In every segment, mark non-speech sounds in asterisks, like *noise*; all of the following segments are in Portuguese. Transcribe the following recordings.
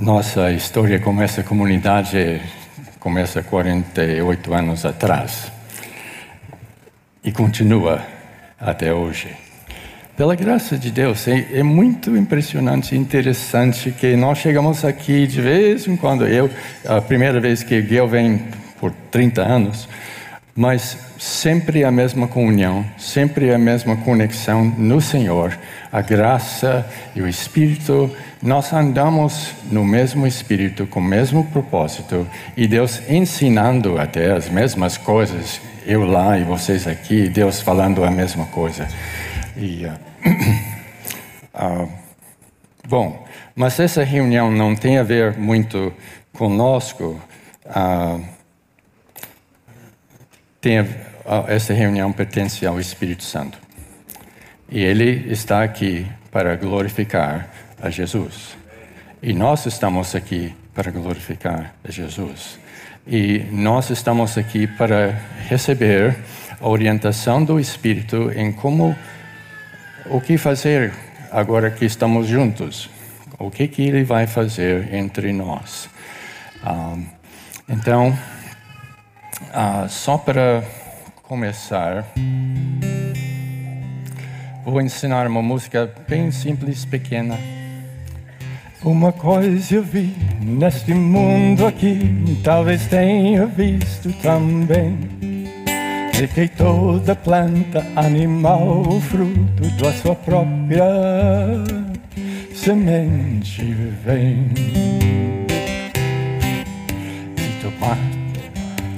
Nossa história com essa comunidade começa 48 anos atrás e continua até hoje. Pela graça de Deus, é, é, muito impressionante e interessante que nós chegamos aqui de vez em quando. Eu, a primeira vez que eu venho por 30 anos, mas sempre a mesma comunhão, sempre a mesma conexão no Senhor, a graça e o Espírito. Nós andamos no mesmo Espírito, com o mesmo propósito, e Deus ensinando até as mesmas coisas, eu lá e vocês aqui, Deus falando a mesma coisa. E, uh, uh, *clears throat* bom, mas essa reunião não tem a ver muito conosco. Uh, tem a, essa reunião pertence ao Espírito Santo. E ele está aqui para glorificar a Jesus. E nós estamos aqui para glorificar a Jesus. E nós estamos aqui para receber a orientação do Espírito em como o que fazer agora que estamos juntos. O que que ele vai fazer entre nós? Um, então, uh, só para começar, vou ensinar uma música bem simples, pequena. Uma coisa eu vi neste mundo aqui, talvez tenha visto também. De que toda planta, animal, fruto da sua própria semente vem. Se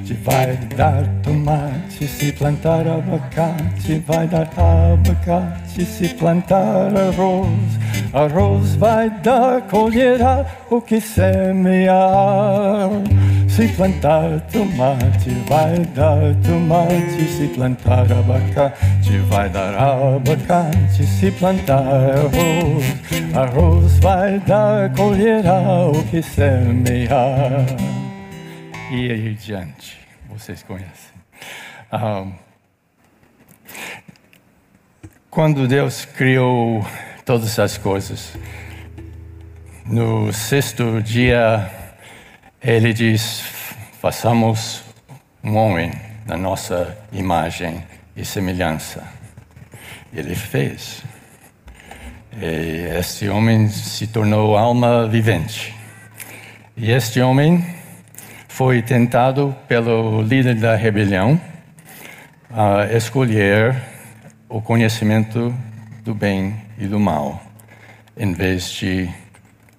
tomate vai dar tomate, se plantar abacate vai dar abacate, se plantar arroz Arroz vai dar, colherá o que semear. Se plantar tomate, vai dar tomate. Se plantar abacate, vai dar abacate. Se plantar arroz, arroz vai dar, colherá o que semear. E aí diante, vocês conhecem. Quando Deus criou todas as coisas. No sexto dia, ele diz: façamos um homem na nossa imagem e semelhança. Ele fez. E este homem se tornou alma vivente. E este homem foi tentado pelo líder da rebelião a escolher o conhecimento do bem e do mal, em vez de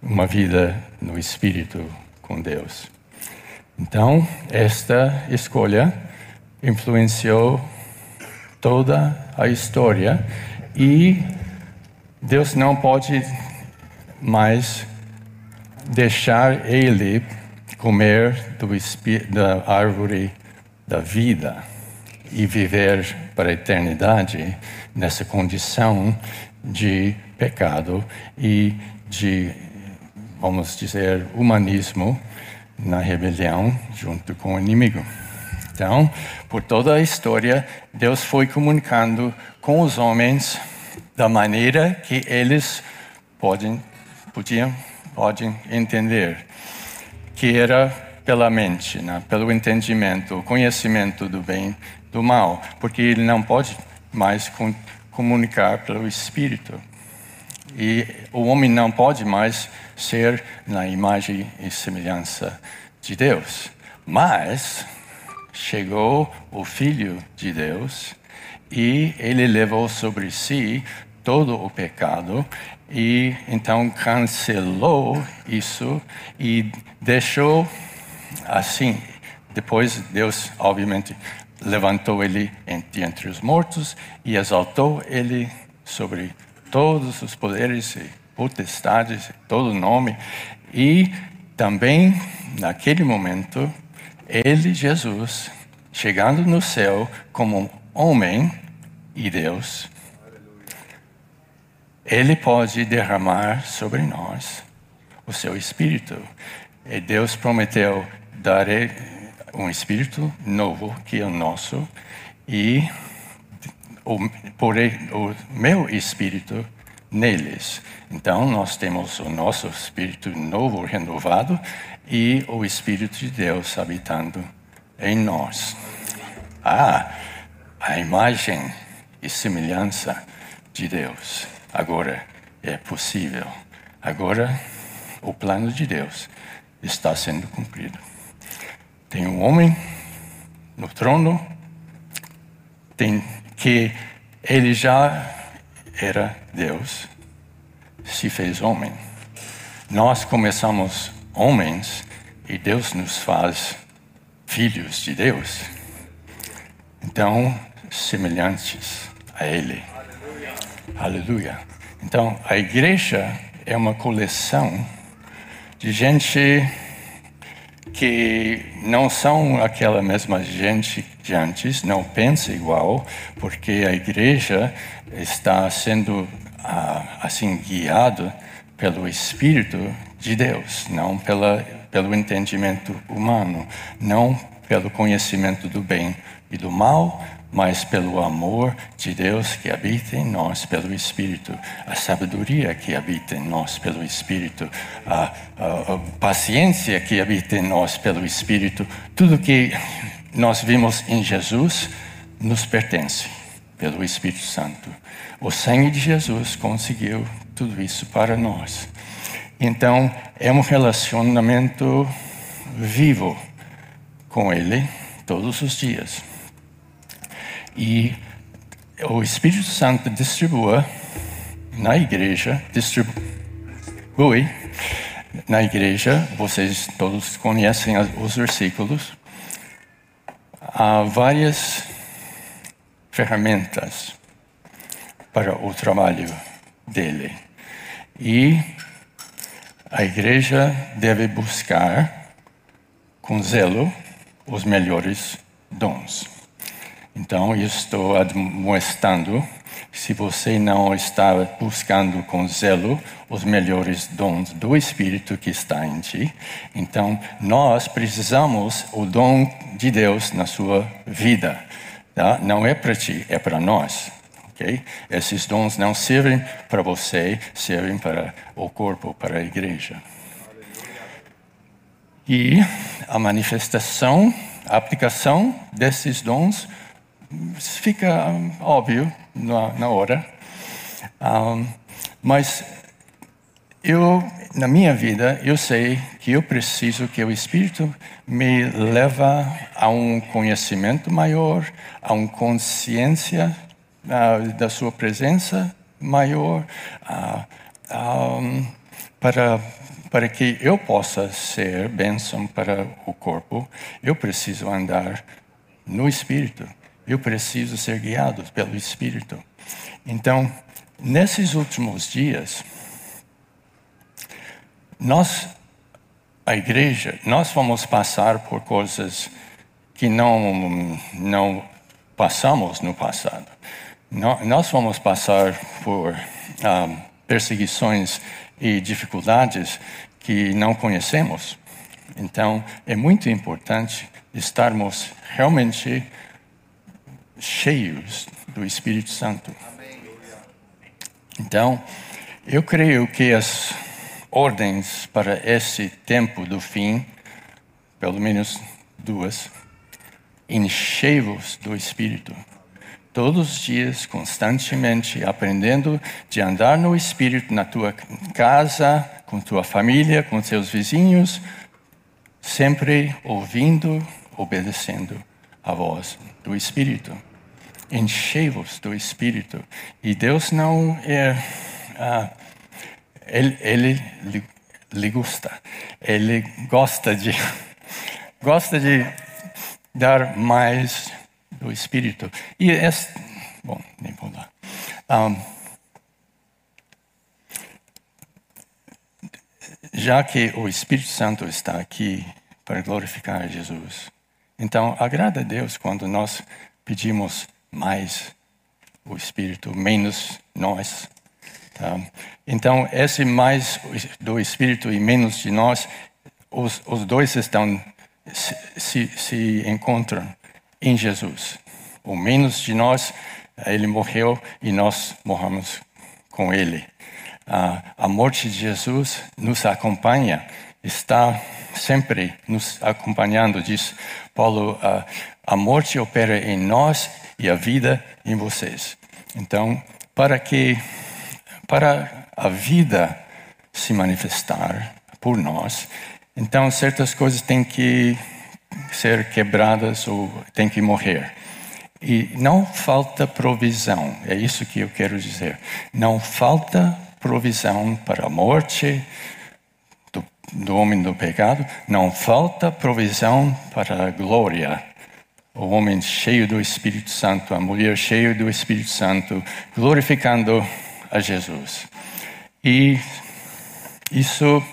uma vida no espírito com Deus. Então, esta escolha influenciou toda a história e Deus não pode mais deixar ele comer do, da árvore da vida e viver para a eternidade nessa condição de pecado e de, vamos dizer, humanismo na rebelião junto com o inimigo. Então, por toda a história, Deus foi comunicando com os homens da maneira que eles podem, podiam, podem entender, que era pela mente, né? pelo entendimento, o conhecimento do bem do mal, porque ele não pode mais comunicar pelo Espírito. E o homem não pode mais ser na imagem e semelhança de Deus. Mas chegou o Filho de Deus e ele levou sobre si todo o pecado e então cancelou isso e deixou assim. Depois Deus, obviamente, levantou ele entre os mortos e exaltou ele sobre todos os poderes e potestades, todo nome. E também, naquele momento, ele, Jesus, chegando no céu como homem e Deus, ele pode derramar sobre nós o seu espírito. E Deus prometeu dar um espírito novo que é o nosso e o, por o meu espírito neles. Então, nós temos o nosso espírito novo, renovado, e o Espírito de Deus habitando em nós. Ah, a imagem e semelhança de Deus agora é possível. Agora, o plano de Deus está sendo cumprido. Tem um homem no trono, tem que ele já era Deus, se fez homem. Nós começamos homens e Deus nos faz filhos de Deus. Então, semelhantes a Ele. Aleluia. Então, a igreja é uma coleção de gente que não são aquela mesma gente de antes, não pensa igual, porque a igreja está sendo ah, assim guiada pelo Espírito de Deus, não pela, pelo entendimento humano, não pelo conhecimento do bem e do mal, mas pelo amor de Deus que habita em nós pelo Espírito, a sabedoria que habita em nós pelo Espírito, a, a, a paciência que habita em nós pelo Espírito, tudo que nós vimos em Jesus nos pertence pelo Espírito Santo. O sangue de Jesus conseguiu tudo isso para nós. Então, é um relacionamento vivo com Ele todos os dias. E o Espírito Santo distribua na igreja, distribui na igreja, vocês todos conhecem os versículos, há várias ferramentas para o trabalho dele. E a igreja deve buscar com zelo os melhores dons. Então, eu estou admoestando, se você não está buscando com zelo os melhores dons do Espírito que está em ti, então nós precisamos o dom de Deus na sua vida. Tá? Não é para ti, é para nós. Okay? Esses dons não servem para você, servem para o corpo, para a igreja. E a manifestação, a aplicação desses dons fica um, óbvio na, na hora. Um, mas eu, na minha vida, eu sei que eu preciso que o Espírito me leva a um conhecimento maior, a uma consciência uh, da sua presença maior, uh, um, para para que eu possa ser bênção para o corpo, eu preciso andar no Espírito. Eu preciso ser guiado pelo Espírito. Então, nesses últimos dias, nós, a igreja, nós vamos passar por coisas que não, não passamos no passado. Nós vamos passar por ah, perseguições e dificuldades que não conhecemos. Então, é muito importante estarmos realmente cheios do Espírito Santo. Então, eu creio que as ordens para esse tempo do fim, pelo menos duas, enchei-vos do Espírito. Todos os dias, constantemente, aprendendo de andar no Espírito na tua casa, com tua família, com seus vizinhos, sempre ouvindo, obedecendo a voz do Espírito enchei-vos do Espírito. E Deus não é. Ah, ele, ele lhe gosta. Ele gosta de *laughs* gosta de dar mais do Espírito. E esse, bom, nem vou lá. Um, já que o Espírito Santo está aqui para glorificar Jesus, então agrada a Deus quando nós pedimos mais o Espírito, menos nós. Tá? Então, esse mais do Espírito e menos de nós, os, os dois estão se, se encontram em Jesus. O menos de nós, ele morreu e nós morramos com ele. a morte de Jesus nos acompanha, está sempre nos acompanhando, diz Paulo, a morte opera em nós e a vida em vocês. Então, para que para a vida se manifestar por nós, então certas coisas têm que ser quebradas ou têm que morrer. E não falta provisão, é isso que eu quero dizer. Não falta provisão para a morte do, do homem do pecado, não falta provisão para a glória. O homem cheio do Espírito Santo, a mulher cheia do Espírito Santo, glorificando a Jesus. E isso,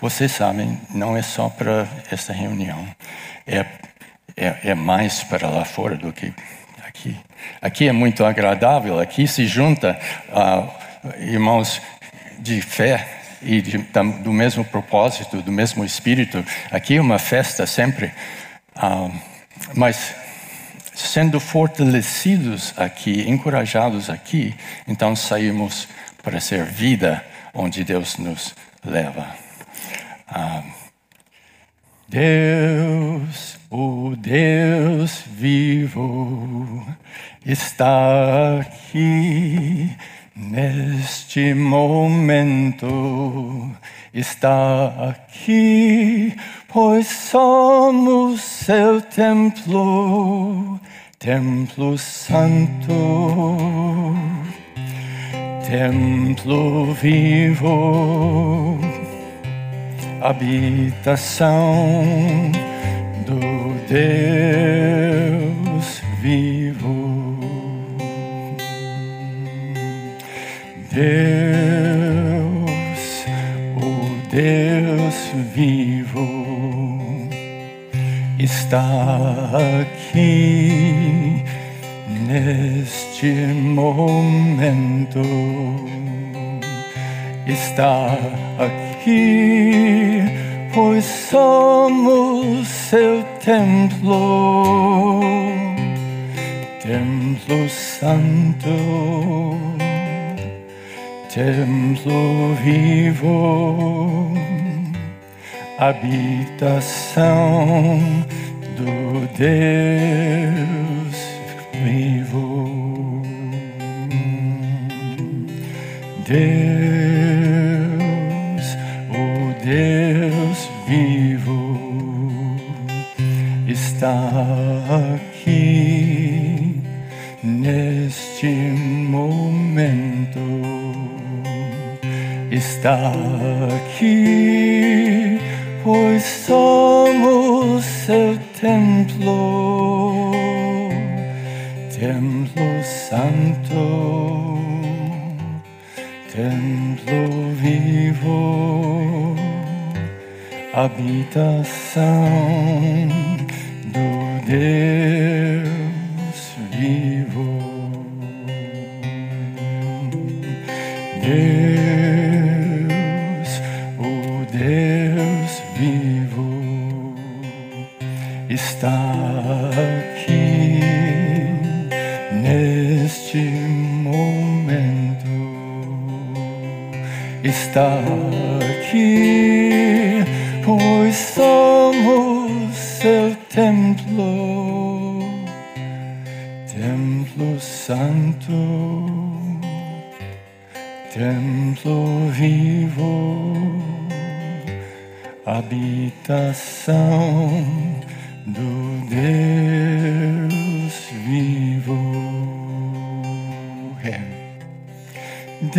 vocês sabem, não é só para essa reunião, é, é, é mais para lá fora do que aqui. Aqui é muito agradável, aqui se junta uh, irmãos de fé e de, do mesmo propósito, do mesmo espírito. Aqui é uma festa sempre, uh, mas sendo fortalecidos aqui, encorajados aqui, então saímos para ser vida onde Deus nos leva. Uh, Deus, o Deus vivo, está aqui neste momento. Está aqui, pois somos seu templo, templo santo, templo vivo habitação do Deus vivo. Deus, o Deus vivo, está aqui neste momento. Está aqui pois somos seu templo, templo santo, templo vivo, habitação do Deus vivo. Deus Deus vivo está aqui neste momento. Está aqui, pois somos seu templo, templo santo, templo vivo habitação do Deus vivo. Deus, está aqui neste momento. Está aqui pois somos seu templo, templo santo, templo vivo, habitação do Deus vivo. É. Deus,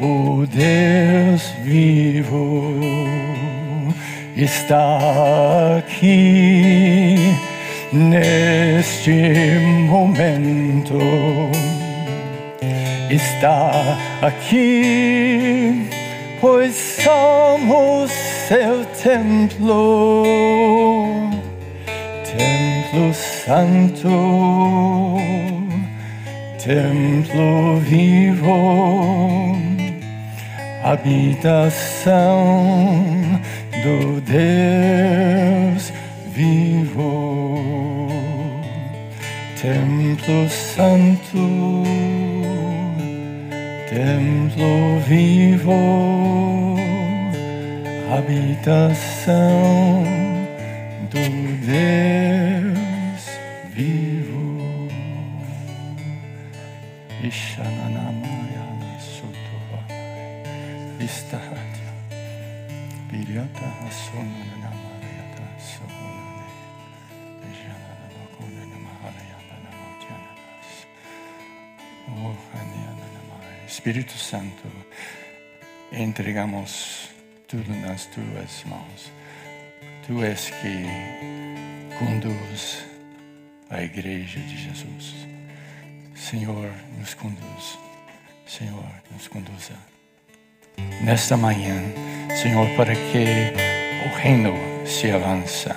o Deus vivo está aqui neste momento. Está aqui, pois somos seu templo, templo santo, templo vivo habitação do Deus vivo, templo santo, templo vivo, habitação do Deus vivo. Ishananamaya Sutova Istahatya Viryata Hasunanamayata Sohunane Ishananabakuna Namahalayata Namotyanas Oh, Espírito Santo, entregamos tudo nas tuas mãos. Tu és que conduz a igreja de Jesus. Senhor, nos conduz. Senhor, nos conduza. Nesta manhã, Senhor, para que o reino se avança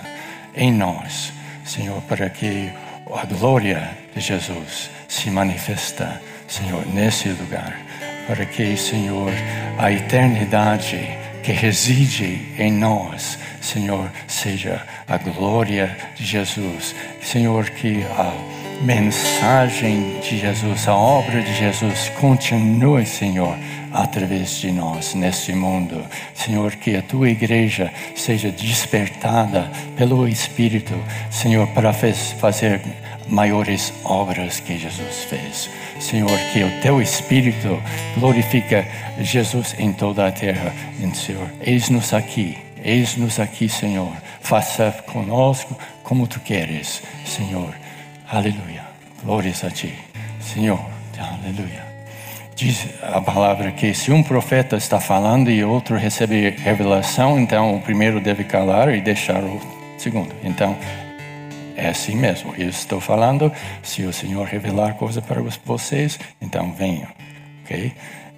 em nós. Senhor, para que a glória de Jesus se manifesta, Senhor, nesse lugar. Para que, Senhor, a eternidade que reside em nós, Senhor, seja a glória de Jesus. Senhor, que a mensagem de Jesus, a obra de Jesus continue, Senhor, através de nós neste mundo. Senhor, que a tua igreja seja despertada pelo Espírito, Senhor, para fazer maiores obras que Jesus fez. Senhor, que o teu Espírito glorifica Jesus em toda a terra. Senhor, eis-nos aqui, eis-nos aqui, Senhor. Faça conosco como tu queres, Senhor. Aleluia. Glórias a ti, Senhor. Aleluia. Diz a palavra que se um profeta está falando e outro recebe revelação, então o primeiro deve calar e deixar o segundo. Então, é assim mesmo. Eu estou falando, se o Senhor revelar coisa para vocês, então venham. Ok?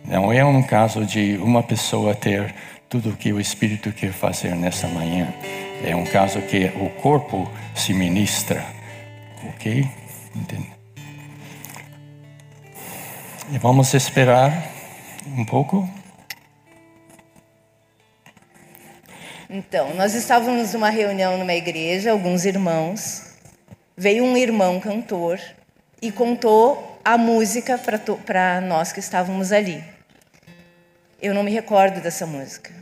Não é um caso de uma pessoa ter tudo o que o Espírito quer fazer nessa manhã. É um caso que o corpo se ministra. Ok? Entende? E vamos esperar um pouco. Então, nós estávamos numa reunião numa igreja, alguns irmãos. Veio um irmão cantor e contou a música para nós que estávamos ali. Eu não me recordo dessa música.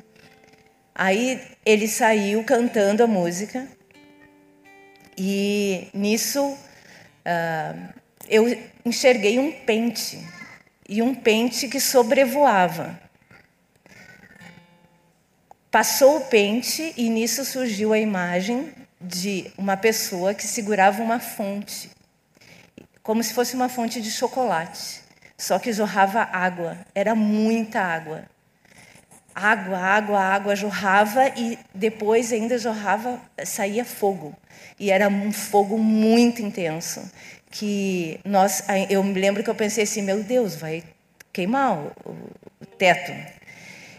Aí ele saiu cantando a música e nisso uh, eu enxerguei um pente e um pente que sobrevoava. Passou o pente e nisso surgiu a imagem de uma pessoa que segurava uma fonte, como se fosse uma fonte de chocolate, só que jorrava água, era muita água. Água, água, água jorrava e depois ainda jorrava, saía fogo. E era um fogo muito intenso que nós, eu me lembro que eu pensei assim, meu Deus, vai queimar o, o teto.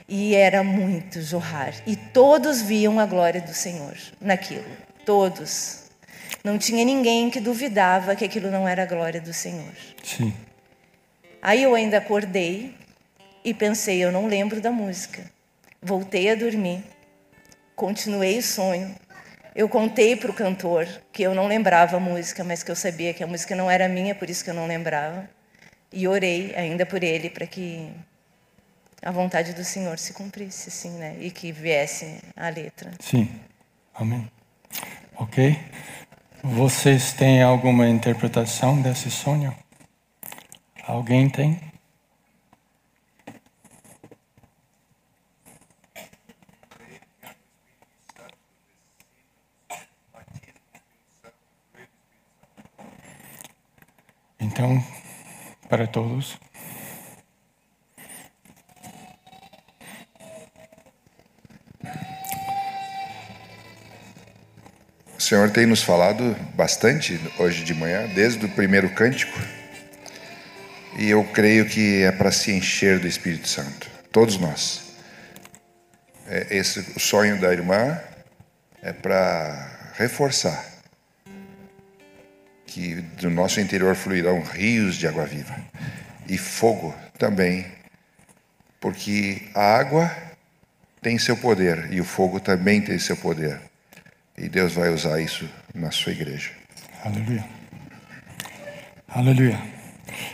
E era muito jorrar. E todos viam a glória do Senhor naquilo. Todos. Não tinha ninguém que duvidava que aquilo não era a glória do Senhor. Sim. Aí eu ainda acordei e pensei, eu não lembro da música. Voltei a dormir. Continuei o sonho. Eu contei para o cantor que eu não lembrava a música, mas que eu sabia que a música não era minha, por isso que eu não lembrava. E orei ainda por ele para que a vontade do Senhor se cumprisse, sim, né? E que viesse a letra. Sim. Amém. Ok? Vocês têm alguma interpretação desse sonho? Alguém tem? Então, para todos. O Senhor tem nos falado bastante hoje de manhã, desde o primeiro cântico, e eu creio que é para se encher do Espírito Santo, todos nós. É, esse o sonho da irmã é para reforçar que do nosso interior fluirão rios de água viva e fogo também, porque a água tem seu poder e o fogo também tem seu poder. E Deus vai usar isso na sua igreja. Aleluia. Aleluia.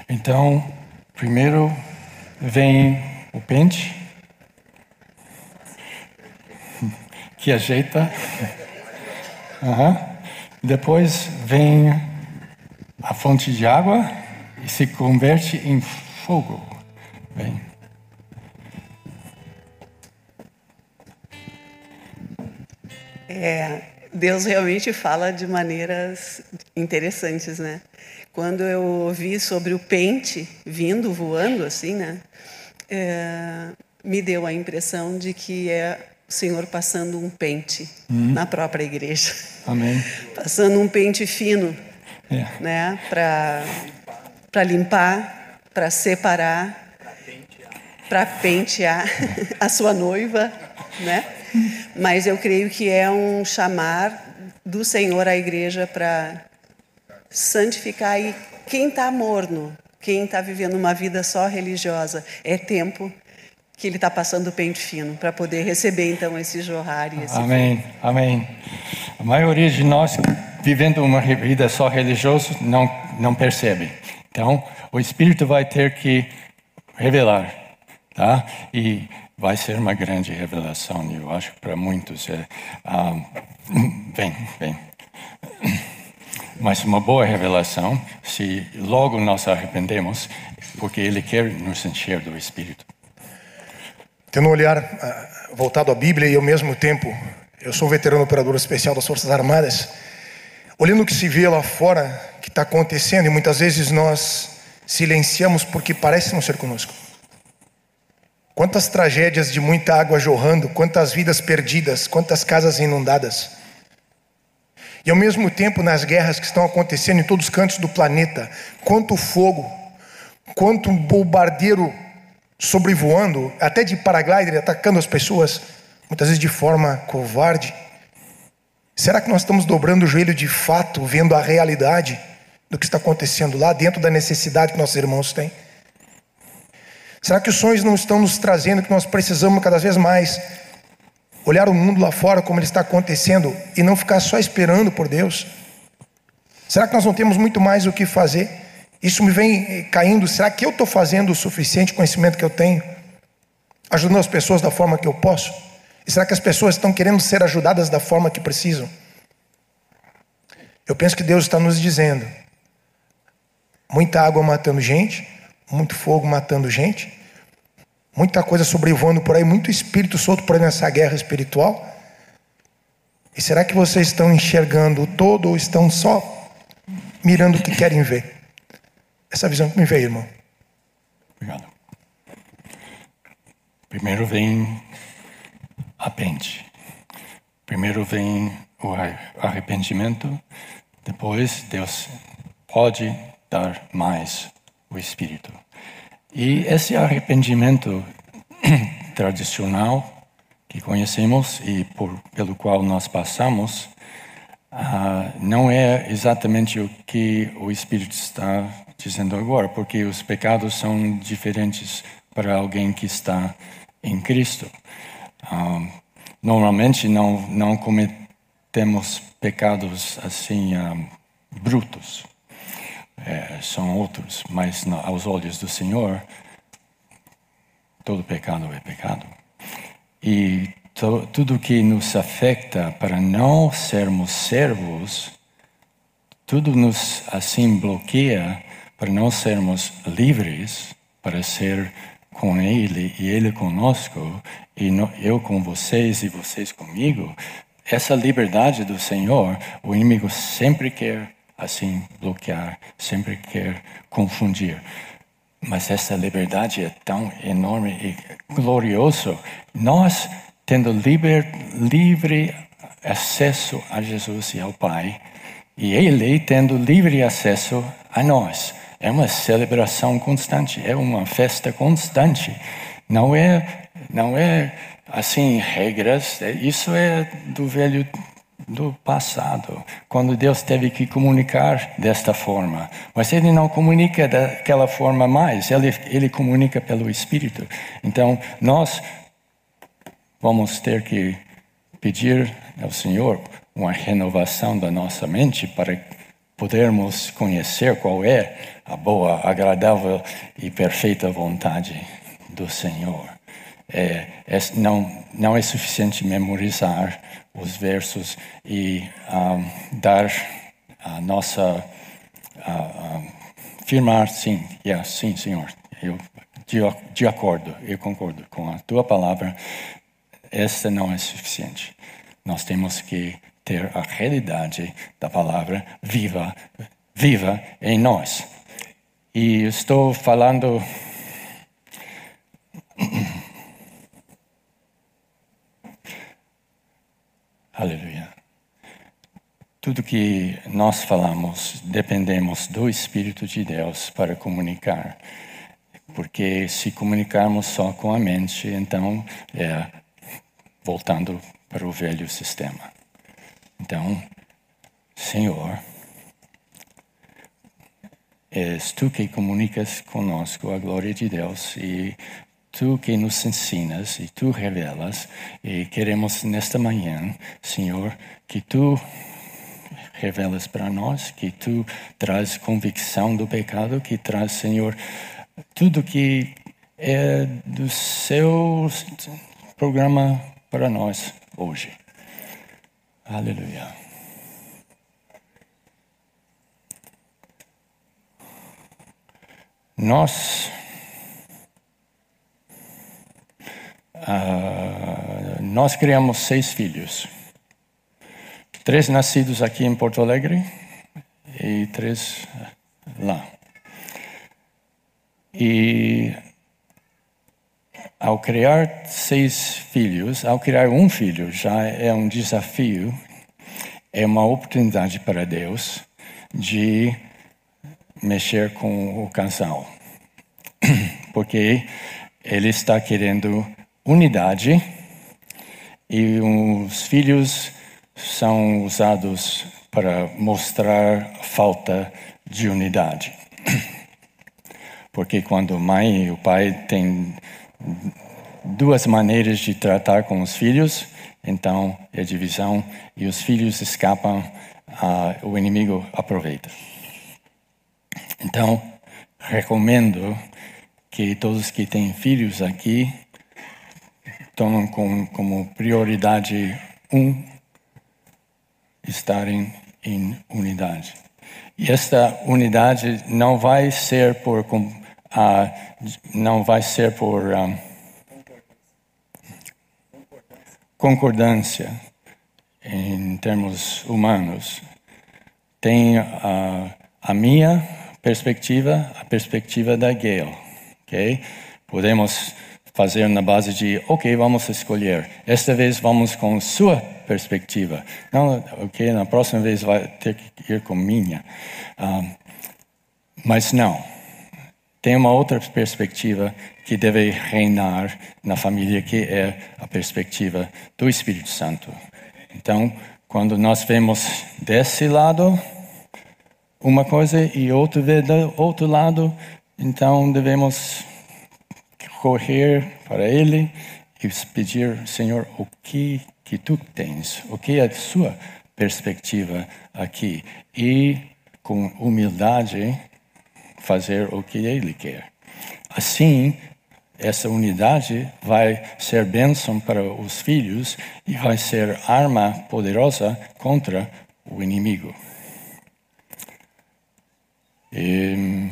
Então, primeiro vem o pente, que ajeita. Uhum. Depois vem a fonte de água e se converte em fogo. Bem. É, Deus realmente fala de maneiras interessantes, né? Quando eu ouvi sobre o pente vindo voando assim, né? É, me deu a impressão de que é o Senhor passando um pente hum. na própria igreja. Amém. *laughs* Passando um pente fino, é. né? Para para limpar, para separar, para pentear *laughs* a sua noiva, né? Mas eu creio que é um chamar do Senhor à igreja para santificar e quem está morno, quem está vivendo uma vida só religiosa, é tempo que ele está passando o pente fino para poder receber então esse jorrar e esse Amém, amém. A maioria de nós vivendo uma vida só religiosa não não percebe. Então, o Espírito vai ter que revelar, tá? E vai ser uma grande revelação, eu acho para muitos é. Ah, bem, bem. Mas uma boa revelação se logo nós arrependemos, porque Ele quer nos encher do Espírito. Tendo um olhar uh, voltado à Bíblia e ao mesmo tempo, eu sou veterano operador especial das Forças Armadas, olhando o que se vê lá fora, que está acontecendo, e muitas vezes nós silenciamos porque parece não ser conosco. Quantas tragédias de muita água jorrando, quantas vidas perdidas, quantas casas inundadas. E ao mesmo tempo, nas guerras que estão acontecendo em todos os cantos do planeta, quanto fogo, quanto bombardeiro sobrevoando, até de paraglider atacando as pessoas, muitas vezes de forma covarde. Será que nós estamos dobrando o joelho de fato, vendo a realidade do que está acontecendo lá dentro da necessidade que nossos irmãos têm? Será que os sonhos não estão nos trazendo que nós precisamos cada vez mais olhar o mundo lá fora como ele está acontecendo e não ficar só esperando por Deus? Será que nós não temos muito mais o que fazer? Isso me vem eh, caindo. Será que eu estou fazendo o suficiente conhecimento que eu tenho? Ajudando as pessoas da forma que eu posso? E será que as pessoas estão querendo ser ajudadas da forma que precisam? Eu penso que Deus está nos dizendo: muita água matando gente, muito fogo matando gente, muita coisa sobrevoando por aí, muito espírito solto por aí nessa guerra espiritual. E será que vocês estão enxergando o todo ou estão só mirando o que querem ver? Essa visão que me veio, irmão. Obrigado. Primeiro vem a pente. Primeiro vem o arrependimento, depois Deus pode dar mais o Espírito. E esse arrependimento *clears throat* tradicional que conhecemos e por, pelo qual nós passamos, uh, não é exatamente o que o Espírito está dizendo agora, porque os pecados são diferentes para alguém que está em Cristo. Uh, normalmente não, não cometemos pecados assim uh, brutos é, são outros, mas aos olhos do Senhor, todo pecado é pecado. E to, tudo que nos afeta para não sermos servos, tudo nos assim bloqueia para não sermos livres para ser com Ele e Ele conosco e no, eu com vocês e vocês comigo. Essa liberdade do Senhor, o inimigo sempre quer assim bloquear, sempre quer confundir. Mas essa liberdade é tão enorme e glorioso. Nós tendo liber, livre acesso a Jesus e ao Pai, e Ele tendo livre acesso a nós. É uma celebração constante, é uma festa constante. Não é, não é assim regras. Isso é do Velho do passado, quando Deus teve que comunicar desta forma. Mas Ele não comunica daquela forma mais, Ele, ele comunica pelo Espírito. Então, nós vamos ter que pedir ao Senhor uma renovação da nossa mente para podermos conhecer qual é a boa, agradável e perfeita vontade do Senhor. É, é, não, não é suficiente memorizar os versos e um, dar a nossa. Uh, firmar, sim, yeah, sim, Senhor. Eu, de, de acordo, eu concordo com a tua palavra. Esta não é suficiente. Nós temos que ter a realidade da palavra viva, viva em nós. E estou falando Aleluia. Tudo que nós falamos, dependemos do Espírito de Deus para comunicar. Porque se comunicarmos só com a mente, então é voltando para o velho sistema. Então, Senhor, és tu que comunicas conosco a glória de Deus e tu que nos ensinas e tu revelas, e queremos nesta manhã, Senhor, que tu revelas para nós, que tu traz convicção do pecado, que traz, Senhor, tudo que é do seu programa para nós hoje. Aleluia. Nós Uh, nós criamos seis filhos. Três nascidos aqui em Porto Alegre e três lá. E ao criar seis filhos, ao criar um filho já é um desafio, é uma oportunidade para Deus de mexer com o casal. *coughs* Porque ele está querendo unidade e os filhos são usados para mostrar falta de unidade. *clears throat* Porque quando a mãe e o pai têm duas maneiras de tratar com os filhos, então é divisão e os filhos escapam, uh, o inimigo aproveita. Então, recomendo que todos que têm filhos aqui tomam como, como prioridade um estarem em unidade. E esta unidade não vai ser por uh, não vai ser por ah, concordância em termos humanos. Tem uh, a minha perspectiva, a perspectiva da Gail, ok? Podemos fazer na base de, ok, vamos escolher. Esta vez vamos com sua perspectiva. Não, ok, na próxima vez vai ter que ir com minha. Um, mas não. Tem uma outra perspectiva que deve reinar na família, que é a perspectiva do Espírito Santo. Então, quando nós vemos desse lado uma coisa e outro vê do outro lado, então devemos correr para Ele e pedir, Senhor, o que que tu tens, o que é a sua perspectiva aqui e com humildade fazer o que Ele quer. Assim, essa unidade vai ser bênção para os filhos e vai ser arma poderosa contra o inimigo. E,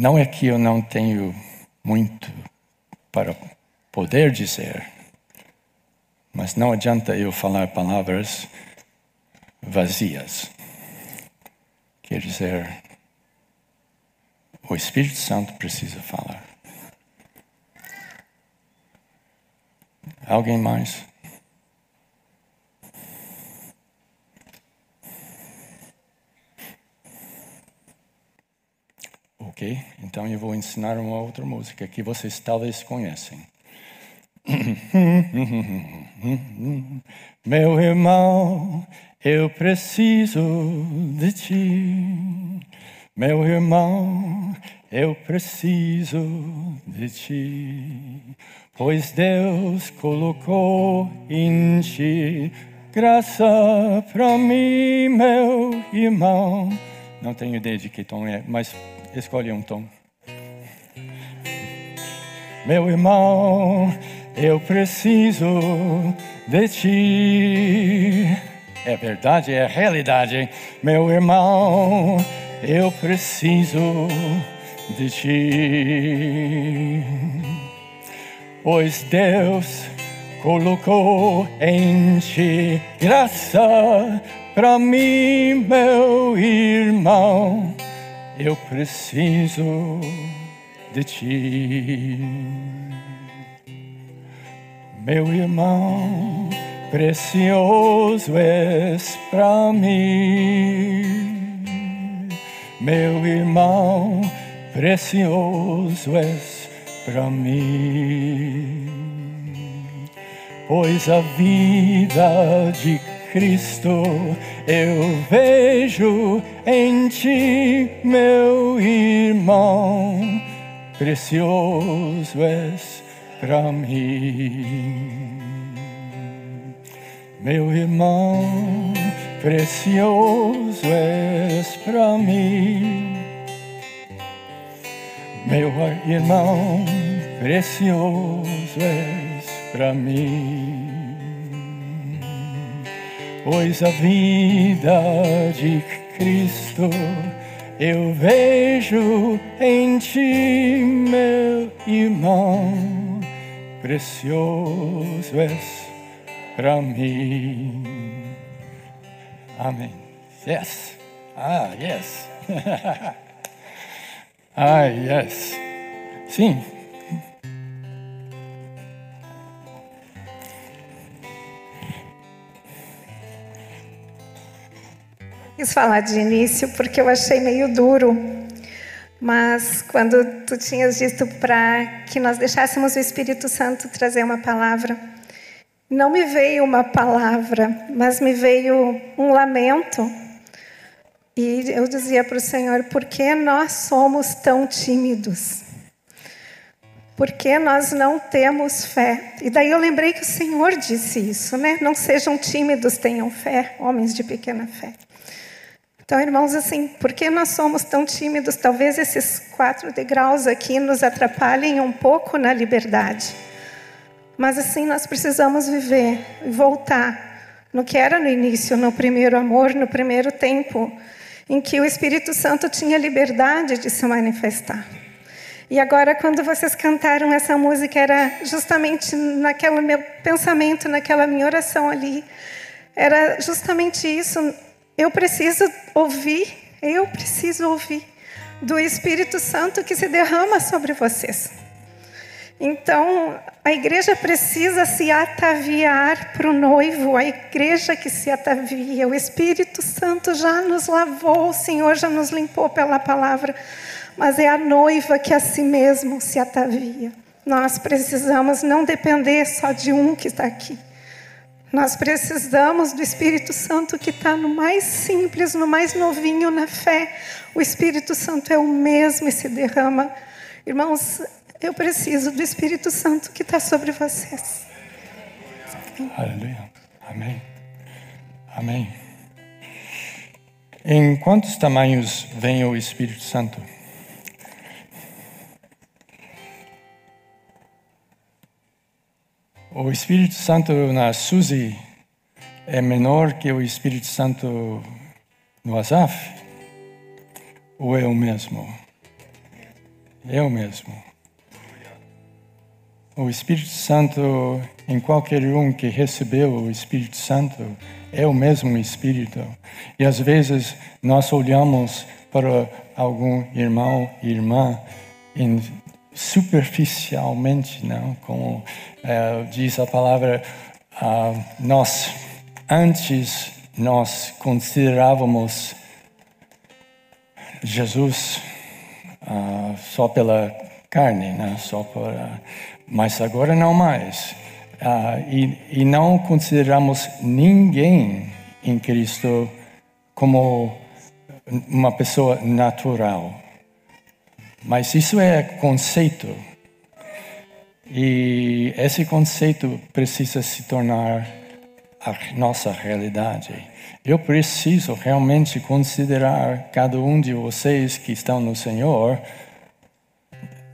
Não é que eu não tenho muito para poder dizer, mas não adianta eu falar palavras vazias. Quer dizer, o Espírito Santo precisa falar. Alguém mais? Ok? Então eu vou ensinar uma outra música que vocês talvez conhecem. *laughs* Meu irmão, eu preciso de ti. Meu irmão, eu preciso de ti. Pois Deus colocou em ti graça para mim, meu irmão Não tenho ideia de que tom é, mas escolhe um tom. Meu irmão, eu preciso de ti. É verdade, é realidade. Meu irmão, eu preciso de ti. Pois Deus colocou em ti graça para mim, meu irmão. Eu preciso de ti, meu irmão. Precioso és para mim, meu irmão. Precioso és para mim pois a vida de Cristo eu vejo em ti, meu irmão, precioso és para mim. Meu irmão, precioso és para mim. Meu irmão, precioso és para mim. Pois a vida de Cristo eu vejo em ti, meu irmão, precioso és para mim. Amém. Yes. Ah, yes. *laughs* ah, yes. Sim. Quis falar de início porque eu achei meio duro, mas quando tu tinhas dito para que nós deixássemos o Espírito Santo trazer uma palavra, não me veio uma palavra, mas me veio um lamento. E eu dizia para o Senhor: por que nós somos tão tímidos? Por que nós não temos fé? E daí eu lembrei que o Senhor disse isso, né? Não sejam tímidos, tenham fé, homens de pequena fé. Então, irmãos, assim, por que nós somos tão tímidos? Talvez esses quatro degraus aqui nos atrapalhem um pouco na liberdade. Mas, assim, nós precisamos viver e voltar no que era no início, no primeiro amor, no primeiro tempo, em que o Espírito Santo tinha liberdade de se manifestar. E agora, quando vocês cantaram essa música, era justamente naquele meu pensamento, naquela minha oração ali. Era justamente isso eu preciso ouvir, eu preciso ouvir do Espírito Santo que se derrama sobre vocês. Então, a igreja precisa se ataviar para o noivo, a igreja que se atavia. O Espírito Santo já nos lavou, o Senhor já nos limpou pela palavra, mas é a noiva que a si mesmo se atavia. Nós precisamos não depender só de um que está aqui, nós precisamos do Espírito Santo que está no mais simples, no mais novinho na fé. O Espírito Santo é o mesmo e se derrama. Irmãos, eu preciso do Espírito Santo que está sobre vocês. Aleluia. Amém. Amém. Em quantos tamanhos vem o Espírito Santo? O Espírito Santo na Suzy é menor que o Espírito Santo no Asaf? Ou é o mesmo? É o mesmo. O Espírito Santo, em qualquer um que recebeu o Espírito Santo, é o mesmo Espírito. E às vezes nós olhamos para algum irmão, irmã, em superficialmente, não? Como é, diz a palavra, uh, nós antes nós considerávamos Jesus uh, só pela carne, né? Só por, mas agora não mais. Uh, e, e não consideramos ninguém em Cristo como uma pessoa natural. Mas isso é conceito. E esse conceito precisa se tornar a nossa realidade. Eu preciso realmente considerar cada um de vocês que estão no Senhor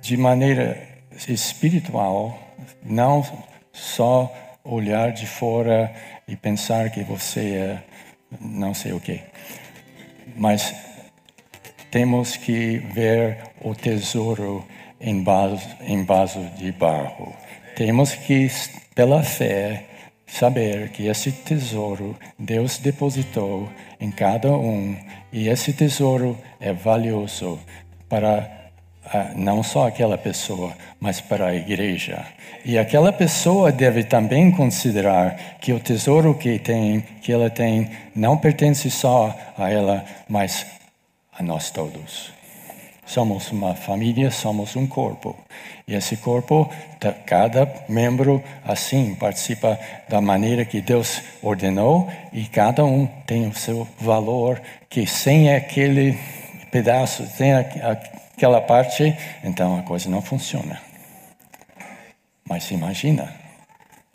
de maneira espiritual, não só olhar de fora e pensar que você é não sei o que. Mas temos que ver o tesouro em vaso, em vaso de barro. Temos que, pela fé, saber que esse tesouro Deus depositou em cada um e esse tesouro é valioso para ah, não só aquela pessoa, mas para a igreja. E aquela pessoa deve também considerar que o tesouro que tem, que ela tem, não pertence só a ela, mas a nós todos. Somos uma família, somos um corpo. E esse corpo, cada membro assim participa da maneira que Deus ordenou e cada um tem o seu valor, que sem aquele pedaço, sem aquela parte, então a coisa não funciona. Mas imagina,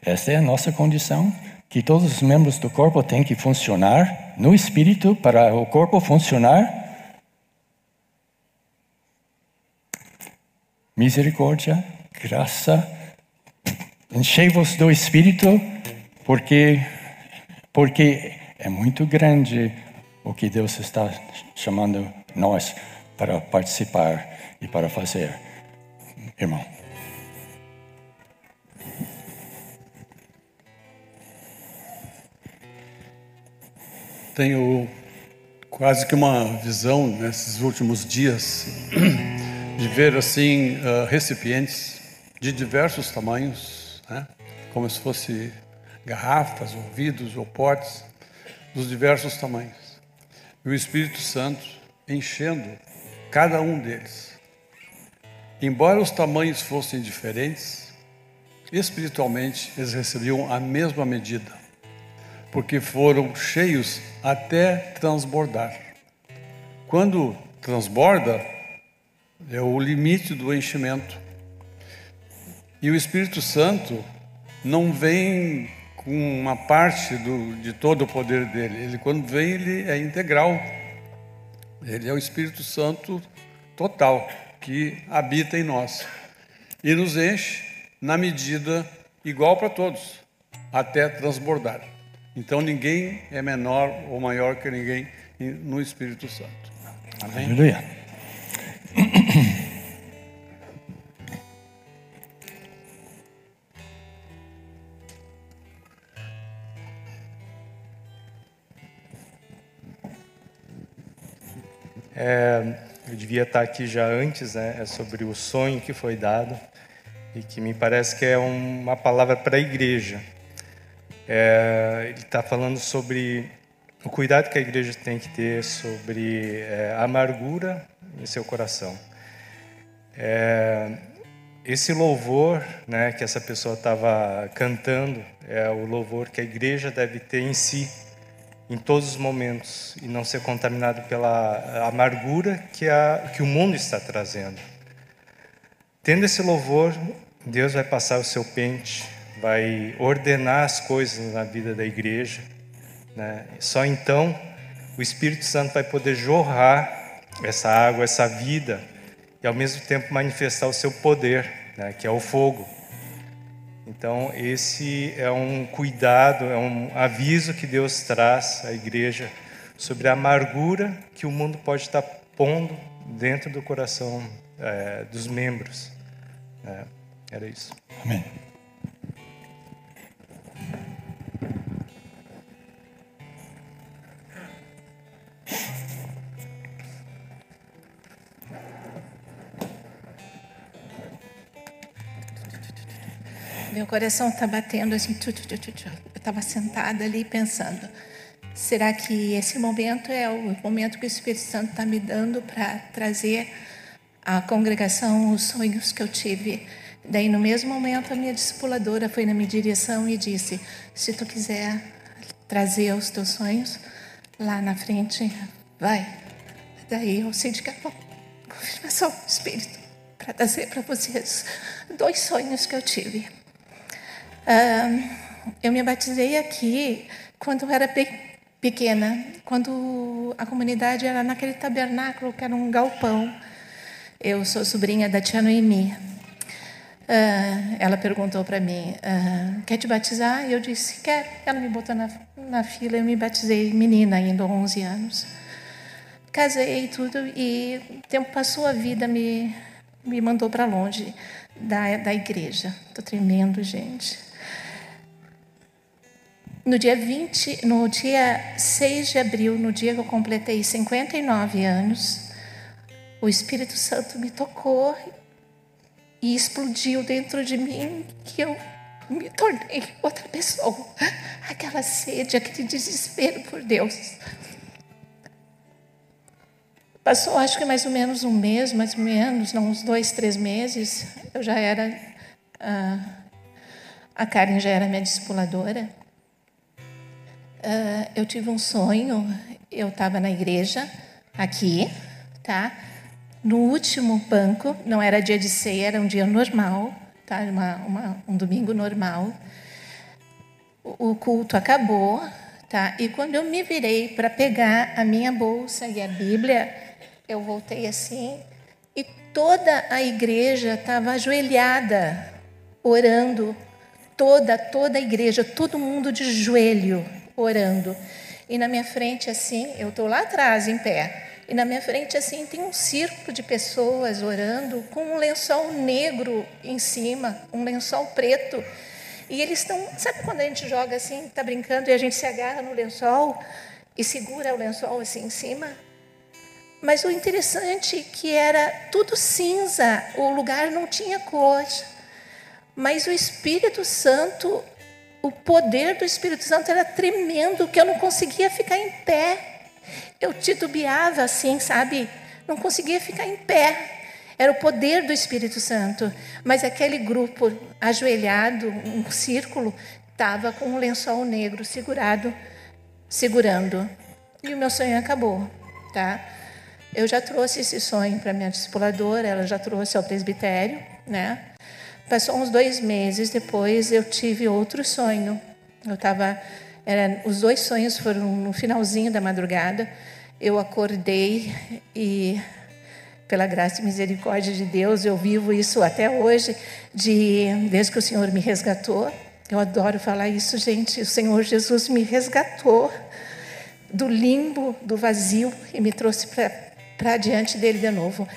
essa é a nossa condição, que todos os membros do corpo têm que funcionar no espírito para o corpo funcionar. Misericórdia, graça, enchei-vos do espírito, porque porque é muito grande o que Deus está chamando nós para participar e para fazer. Irmão. Tenho quase que uma visão nesses últimos dias de ver assim uh, recipientes de diversos tamanhos, né? como se fosse garrafas, ou vidros ou potes dos diversos tamanhos. E o Espírito Santo enchendo cada um deles. Embora os tamanhos fossem diferentes, espiritualmente eles recebiam a mesma medida, porque foram cheios até transbordar. Quando transborda, é o limite do enchimento. E o Espírito Santo não vem com uma parte do, de todo o poder dele. Ele, quando vem, ele é integral. Ele é o Espírito Santo total que habita em nós e nos enche na medida igual para todos, até transbordar. Então ninguém é menor ou maior que ninguém no Espírito Santo. Amém? Aleluia. Devia estar aqui já antes, né? É sobre o sonho que foi dado e que me parece que é uma palavra para a igreja. É, ele está falando sobre o cuidado que a igreja tem que ter sobre é, a amargura em seu coração. É, esse louvor né, que essa pessoa estava cantando é o louvor que a igreja deve ter em si em todos os momentos e não ser contaminado pela amargura que, a, que o mundo está trazendo. Tendo esse louvor, Deus vai passar o seu pente, vai ordenar as coisas na vida da igreja. Né? Só então o Espírito Santo vai poder jorrar essa água, essa vida, e ao mesmo tempo manifestar o seu poder, né? que é o fogo. Então, esse é um cuidado, é um aviso que Deus traz à igreja sobre a amargura que o mundo pode estar pondo dentro do coração é, dos membros. É, era isso. Amém. Meu coração está batendo assim. Tu, eu estava sentada ali pensando: será que esse momento é o momento que o Espírito Santo está me dando para trazer à congregação os sonhos que eu tive? Daí, no mesmo momento, a minha discipuladora foi na minha direção e disse: se tu quiser trazer os teus sonhos lá na frente, vai. Daí eu senti que a confirmação do Espírito para trazer para vocês dois sonhos que eu tive. Eu me batizei aqui quando eu era pe pequena, quando a comunidade era naquele tabernáculo que era um galpão. Eu sou sobrinha da tia Noemi. Uh, ela perguntou para mim, uh, quer te batizar? E eu disse, quer. Ela me botou na, na fila, eu me batizei menina ainda, 11 anos. Casei e tudo, e o tempo passou, a vida me, me mandou para longe da, da igreja. Estou tremendo, gente. No dia 20, no dia 6 de abril, no dia que eu completei 59 anos, o Espírito Santo me tocou e explodiu dentro de mim que eu me tornei outra pessoa. *laughs* Aquela sede, aquele desespero por Deus. Passou, acho que mais ou menos um mês, mais ou menos, não, uns dois, três meses, eu já era. Ah, a Karen já era minha discipuladora. Ah, eu tive um sonho, eu estava na igreja, aqui, tá? No último banco, não era dia de ceia, era um dia normal, tá? Uma, uma, um domingo normal. O, o culto acabou, tá? E quando eu me virei para pegar a minha bolsa e a Bíblia, eu voltei assim e toda a igreja estava ajoelhada, orando. Toda, toda a igreja, todo mundo de joelho, orando. E na minha frente, assim, eu estou lá atrás, em pé. E na minha frente, assim, tem um círculo de pessoas orando com um lençol negro em cima, um lençol preto. E eles estão, sabe quando a gente joga assim, está brincando e a gente se agarra no lençol e segura o lençol assim em cima? Mas o interessante é que era tudo cinza, o lugar não tinha cor. Mas o Espírito Santo, o poder do Espírito Santo era tremendo, que eu não conseguia ficar em pé. Eu titubeava assim, sabe? Não conseguia ficar em pé. Era o poder do Espírito Santo. Mas aquele grupo ajoelhado, um círculo, estava com um lençol negro segurado, segurando. E o meu sonho acabou, tá? Eu já trouxe esse sonho para minha discipuladora, ela já trouxe ao presbitério, né? Passou uns dois meses depois, eu tive outro sonho. Eu estava os dois sonhos foram no finalzinho da madrugada. Eu acordei e, pela graça e misericórdia de Deus, eu vivo isso até hoje, de, desde que o Senhor me resgatou. Eu adoro falar isso, gente. O Senhor Jesus me resgatou do limbo, do vazio e me trouxe para diante dele de novo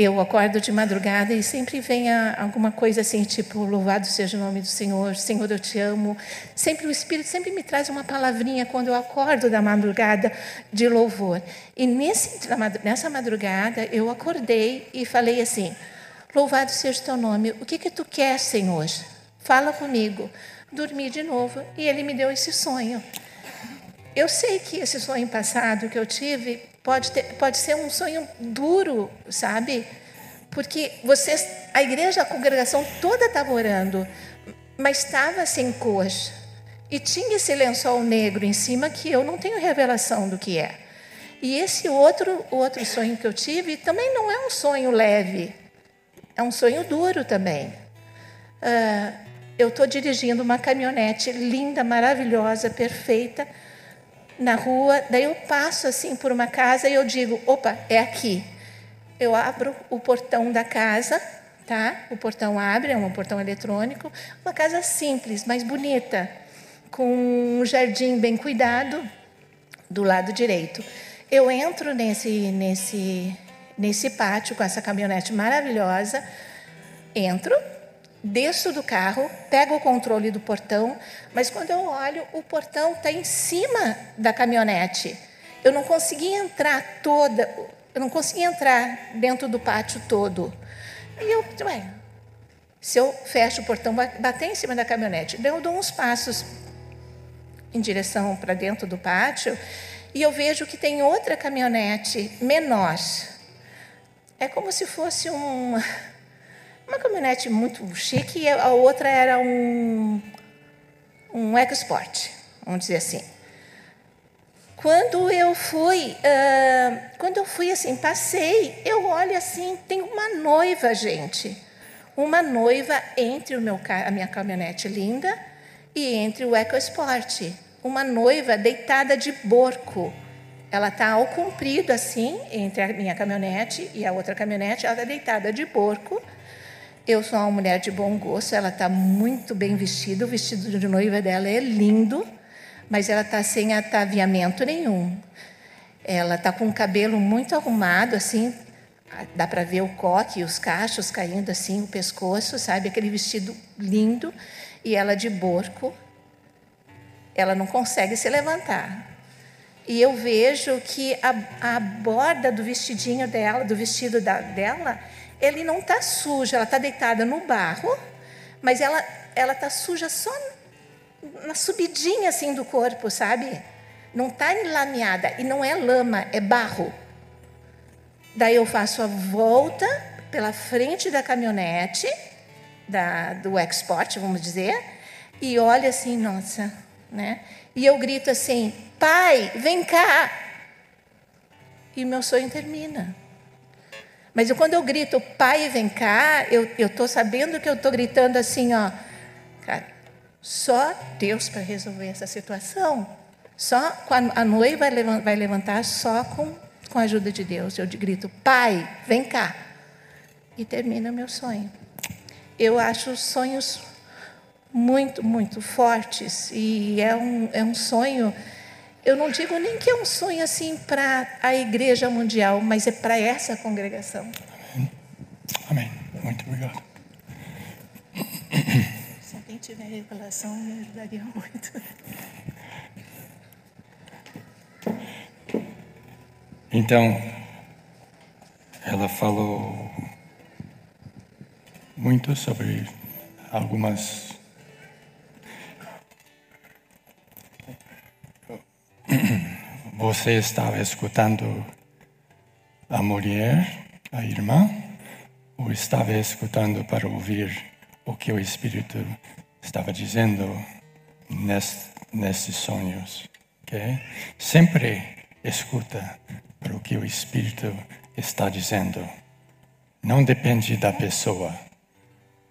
eu acordo de madrugada e sempre vem alguma coisa assim, tipo, louvado seja o nome do Senhor, Senhor, eu te amo. Sempre o Espírito sempre me traz uma palavrinha quando eu acordo da madrugada de louvor. E nesse, nessa madrugada eu acordei e falei assim: Louvado seja o teu nome, o que que tu quer, Senhor? Fala comigo. Dormi de novo e ele me deu esse sonho. Eu sei que esse sonho passado que eu tive Pode, ter, pode ser um sonho duro, sabe? Porque vocês, a igreja, a congregação toda estava orando, mas estava sem cor. E tinha esse lençol negro em cima que eu não tenho revelação do que é. E esse outro, outro sonho que eu tive também não é um sonho leve, é um sonho duro também. Uh, eu estou dirigindo uma caminhonete linda, maravilhosa, perfeita na rua, daí eu passo assim por uma casa e eu digo, opa, é aqui. Eu abro o portão da casa, tá? O portão abre, é um portão eletrônico, uma casa simples, mas bonita, com um jardim bem cuidado do lado direito. Eu entro nesse nesse nesse pátio com essa caminhonete maravilhosa, entro, desço do carro, pego o controle do portão, mas quando eu olho, o portão está em cima da caminhonete. Eu não consegui entrar toda, eu não consegui entrar dentro do pátio todo. E eu, ué, se eu fecho o portão, bater em cima da caminhonete. Daí eu dou uns passos em direção para dentro do pátio e eu vejo que tem outra caminhonete menor. É como se fosse um uma caminhonete muito chique e a outra era um, um EcoSport, vamos dizer assim. Quando eu fui, quando eu fui assim, passei, eu olho assim, tem uma noiva, gente. Uma noiva entre o meu, a minha caminhonete linda e entre o EcoSport. Uma noiva deitada de borco. Ela está ao comprido, assim, entre a minha caminhonete e a outra caminhonete. Ela está deitada de borco. Eu sou uma mulher de bom gosto, ela está muito bem vestida. O vestido de noiva dela é lindo, mas ela está sem ataviamento nenhum. Ela está com o cabelo muito arrumado, assim, dá para ver o coque os cachos caindo assim, o pescoço, sabe? Aquele vestido lindo. E ela de borco, ela não consegue se levantar. E eu vejo que a, a borda do vestidinho dela, do vestido da, dela, ele não está sujo, ela está deitada no barro, mas ela ela está suja só na subidinha assim do corpo, sabe? Não está enlameada e não é lama, é barro. Daí eu faço a volta pela frente da caminhonete da, do export, vamos dizer, e olho assim, nossa, né? E eu grito assim, pai, vem cá. E meu sonho termina. Mas quando eu grito, pai, vem cá, eu estou sabendo que eu estou gritando assim, ó, cara, só Deus para resolver essa situação. Só a noiva vai levantar só com, com a ajuda de Deus. Eu grito, pai, vem cá. E termina o meu sonho. Eu acho sonhos muito, muito fortes. E é um, é um sonho eu não digo nem que é um sonho assim para a igreja mundial, mas é para essa congregação. Amém. Amém. Muito obrigado. Se alguém tiver revelação, me ajudaria muito. Então, ela falou muito sobre algumas Você estava escutando a mulher, a irmã, ou estava escutando para ouvir o que o Espírito estava dizendo nesses sonhos? Okay? Sempre escuta para o que o Espírito está dizendo. Não depende da pessoa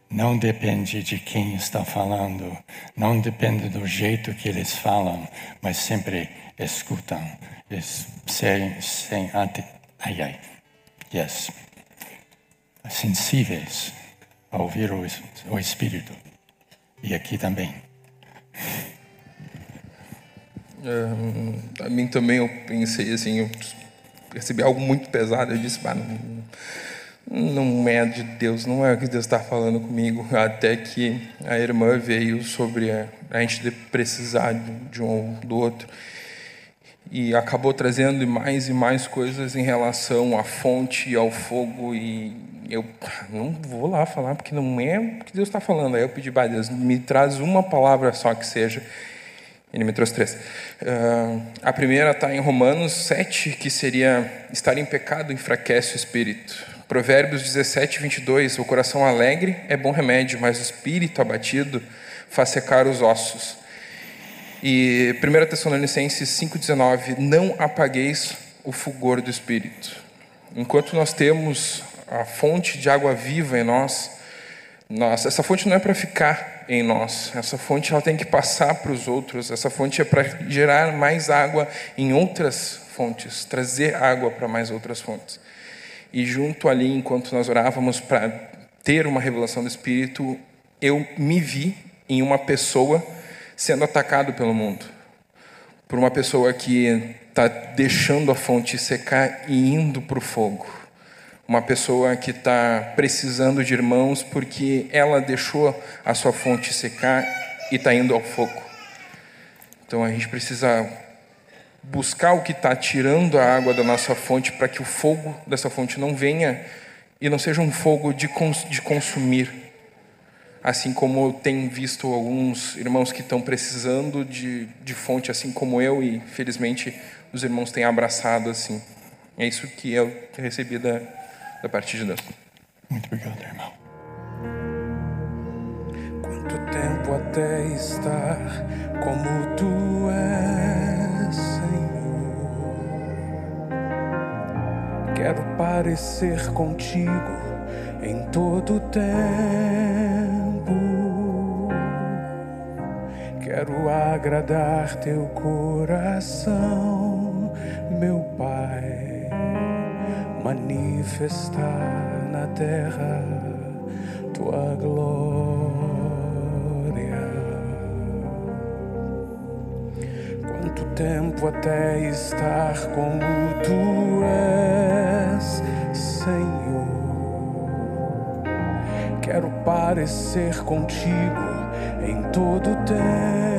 não depende de quem está falando, não depende do jeito que eles falam, mas sempre escutam, sem, sem ante, ai, ai, yes, sensíveis a ouvir o, o Espírito. E aqui também. É, a mim também eu pensei assim, eu percebi algo muito pesado, eu disse, não, não é de Deus, não é o que Deus está falando comigo. Até que a irmã veio sobre a, a gente precisar de um do outro. E acabou trazendo mais e mais coisas em relação à fonte e ao fogo. E eu não vou lá falar, porque não é o que Deus está falando. Aí eu pedi para Deus, me traz uma palavra só que seja. Ele me trouxe três. Uh, a primeira está em Romanos 7, que seria: estar em pecado enfraquece o espírito. Provérbios 17, 22. O coração alegre é bom remédio, mas o espírito abatido faz secar os ossos. E 1 Tessalonicenses 5,19. Não apagueis o fulgor do espírito. Enquanto nós temos a fonte de água viva em nós, nós essa fonte não é para ficar em nós, essa fonte ela tem que passar para os outros, essa fonte é para gerar mais água em outras fontes, trazer água para mais outras fontes. E junto ali, enquanto nós orávamos para ter uma revelação do Espírito, eu me vi em uma pessoa sendo atacado pelo mundo. Por uma pessoa que está deixando a fonte secar e indo para o fogo. Uma pessoa que está precisando de irmãos porque ela deixou a sua fonte secar e está indo ao fogo. Então a gente precisa buscar o que está tirando a água da nossa fonte para que o fogo dessa fonte não venha e não seja um fogo de, cons de consumir. Assim como eu tenho visto alguns irmãos que estão precisando de, de fonte, assim como eu, e felizmente os irmãos têm abraçado assim. É isso que eu recebi da, da parte de Deus. Muito obrigado, irmão. Quanto tempo até estar como tu és? Quero parecer contigo em todo tempo. Quero agradar teu coração, meu Pai, manifestar na terra tua glória. Quanto tempo até estar como tu és, Senhor? Quero parecer contigo todo tempo.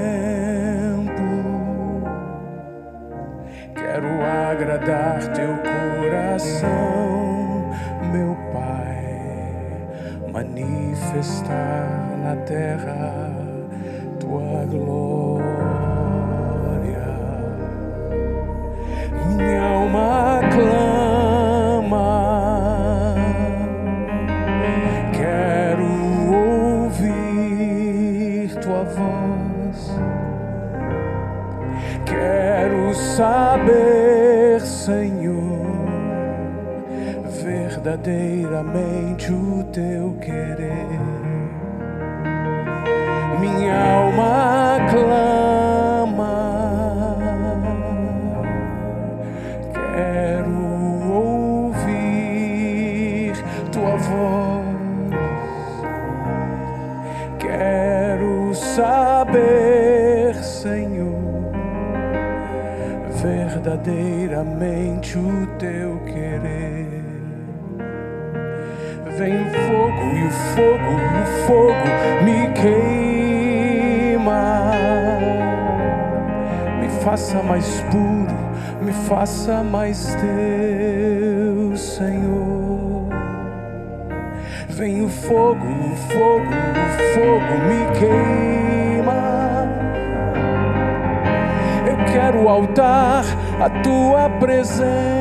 Verdadeiramente o teu querer. Fogo e o fogo, o fogo me queima. Me faça mais puro, me faça mais teu, Senhor. Vem o fogo, o fogo, o fogo me queima. Eu quero altar, a tua presença.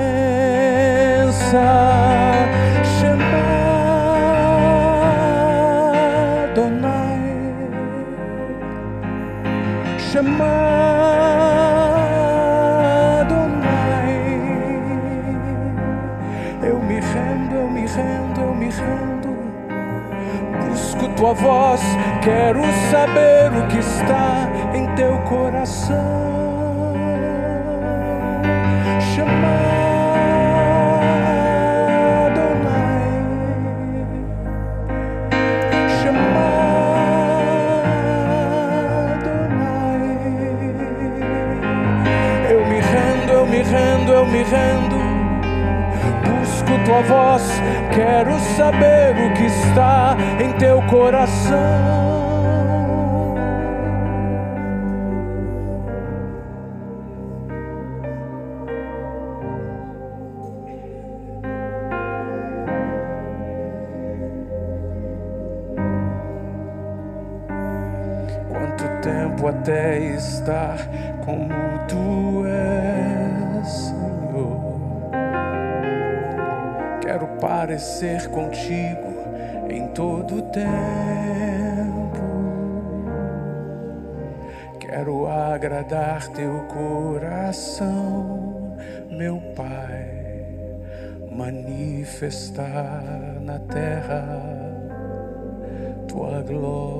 Shema Adonai. Eu me rendo, eu me rendo, eu me rendo. Busco tua voz, quero saber o que está em teu coração. Tua voz, quero saber o que está em teu coração. Quero parecer contigo em todo tempo. Quero agradar teu coração, meu Pai, manifestar na terra tua glória.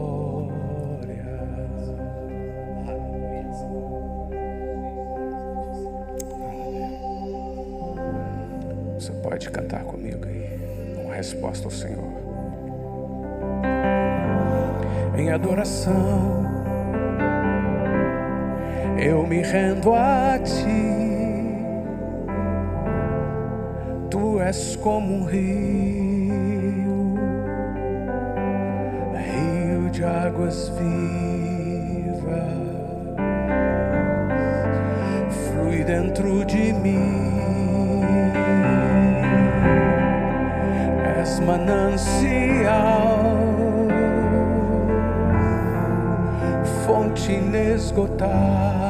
Você pode cantar comigo aí, resposta ao Senhor. Em adoração, eu me rendo a ti. Tu és como um rio, rio de águas vivas, flui dentro de mim. Manancial, fonte inesgotável,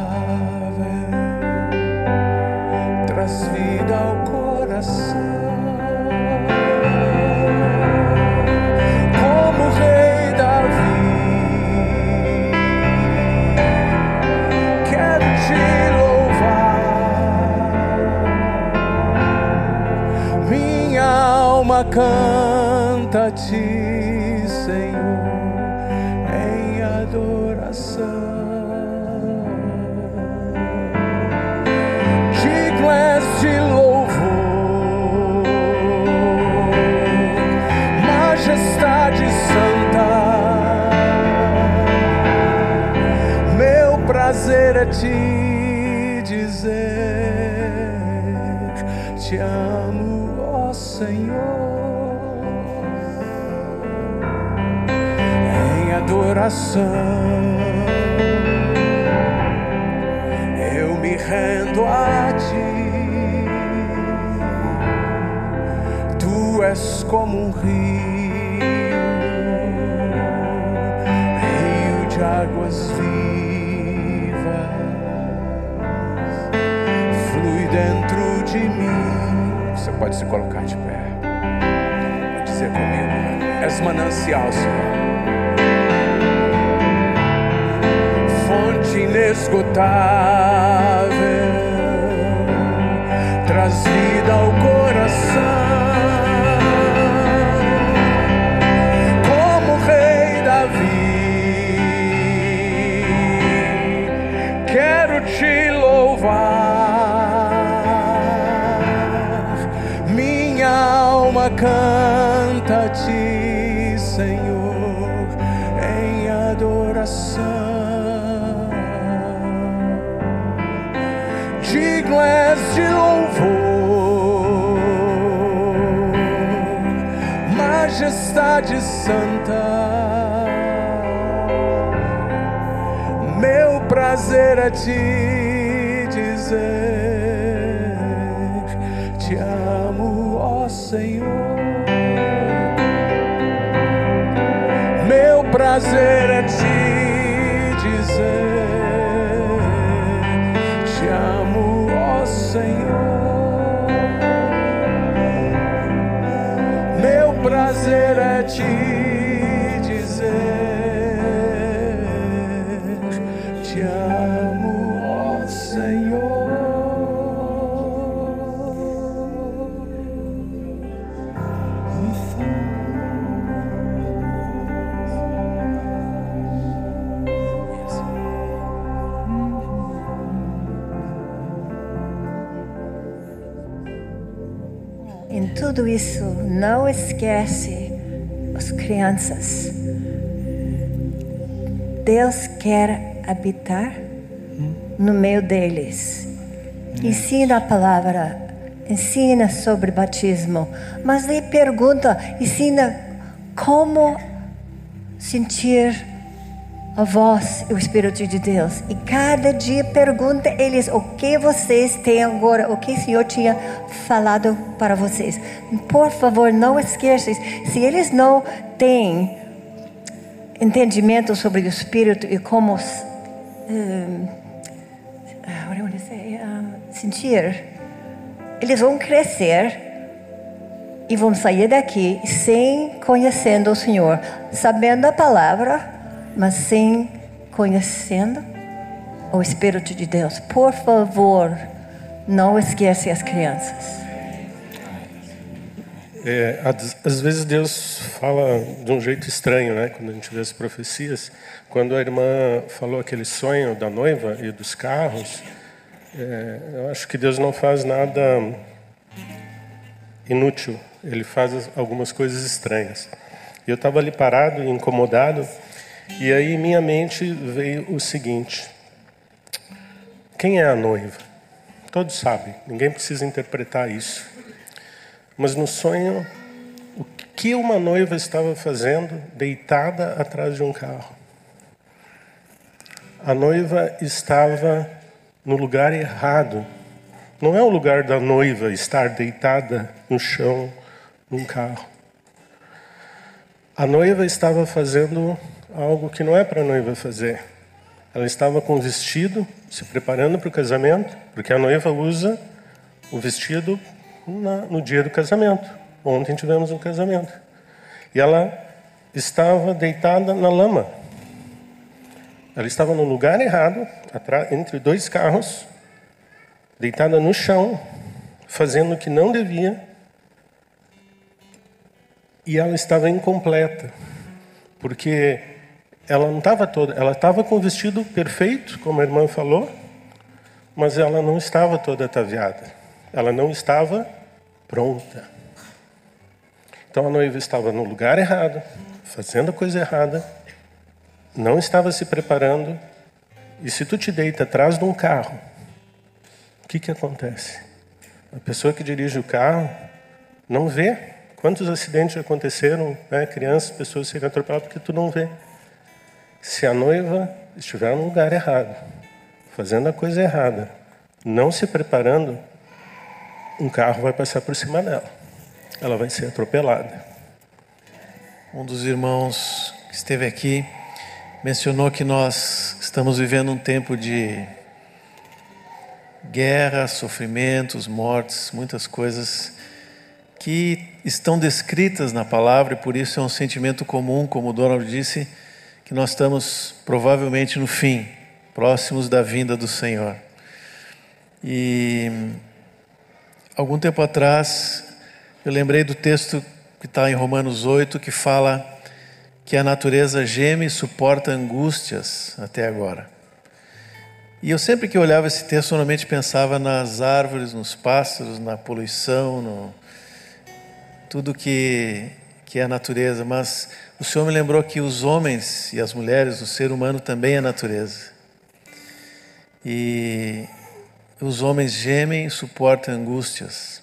alma adoração. Eu me rendo a ti. Tu és como um rio, rio de águas vivas, flui dentro de mim. Você pode se colocar de pé, pode dizer comigo: És manancial, Senhor. Fonte inesgotável, traz vida ao coração. Como Rei Davi, quero te louvar. Minha alma canta majestade santa. Meu prazer é te dizer: Te amo, ó Senhor. Meu prazer é Em tudo isso, não esquece as crianças. Deus quer habitar no meio deles. Ensina a palavra, ensina sobre batismo, mas lhe pergunta, ensina como sentir a voz o Espírito de Deus. E cada dia pergunta eles o que vocês têm agora, o que o Senhor tinha falado para vocês. Por favor, não esqueçam. Se eles não têm entendimento sobre o Espírito e como um, to say? Um, sentir, eles vão crescer e vão sair daqui sem conhecendo o Senhor, sabendo a palavra mas sem conhecendo o Espírito de Deus. Por favor, não esqueça as crianças. É, às vezes Deus fala de um jeito estranho, né? Quando a gente vê as profecias. Quando a irmã falou aquele sonho da noiva e dos carros, é, eu acho que Deus não faz nada inútil. Ele faz algumas coisas estranhas. E eu estava ali parado, incomodado, e aí em minha mente veio o seguinte: quem é a noiva? Todos sabem, ninguém precisa interpretar isso. Mas no sonho, o que uma noiva estava fazendo deitada atrás de um carro? A noiva estava no lugar errado. Não é o lugar da noiva estar deitada no chão num carro. A noiva estava fazendo algo que não é para a noiva fazer. Ela estava com o vestido, se preparando para o casamento, porque a noiva usa o vestido na, no dia do casamento. Ontem tivemos um casamento. E ela estava deitada na lama. Ela estava no lugar errado, atrás, entre dois carros, deitada no chão, fazendo o que não devia. E ela estava incompleta, porque ela não estava toda, ela estava com o vestido perfeito, como a irmã falou, mas ela não estava toda ataviada. Ela não estava pronta. Então a noiva estava no lugar errado, fazendo a coisa errada, não estava se preparando E se tu te deita atrás de um carro, o que, que acontece? A pessoa que dirige o carro não vê quantos acidentes aconteceram, né? crianças, pessoas serem atropeladas, porque tu não vê. Se a noiva estiver no lugar errado, fazendo a coisa errada, não se preparando, um carro vai passar por cima dela. Ela vai ser atropelada. Um dos irmãos que esteve aqui mencionou que nós estamos vivendo um tempo de guerra, sofrimentos, mortes, muitas coisas que estão descritas na palavra e por isso é um sentimento comum, como o Donald disse, que nós estamos provavelmente no fim, próximos da vinda do Senhor. E algum tempo atrás eu lembrei do texto que está em Romanos 8, que fala que a natureza geme e suporta angústias até agora. E eu sempre que olhava esse texto, normalmente pensava nas árvores, nos pássaros, na poluição, no tudo que, que é a natureza, mas o Senhor me lembrou que os homens e as mulheres, o ser humano também é natureza. E os homens gemem e suportam angústias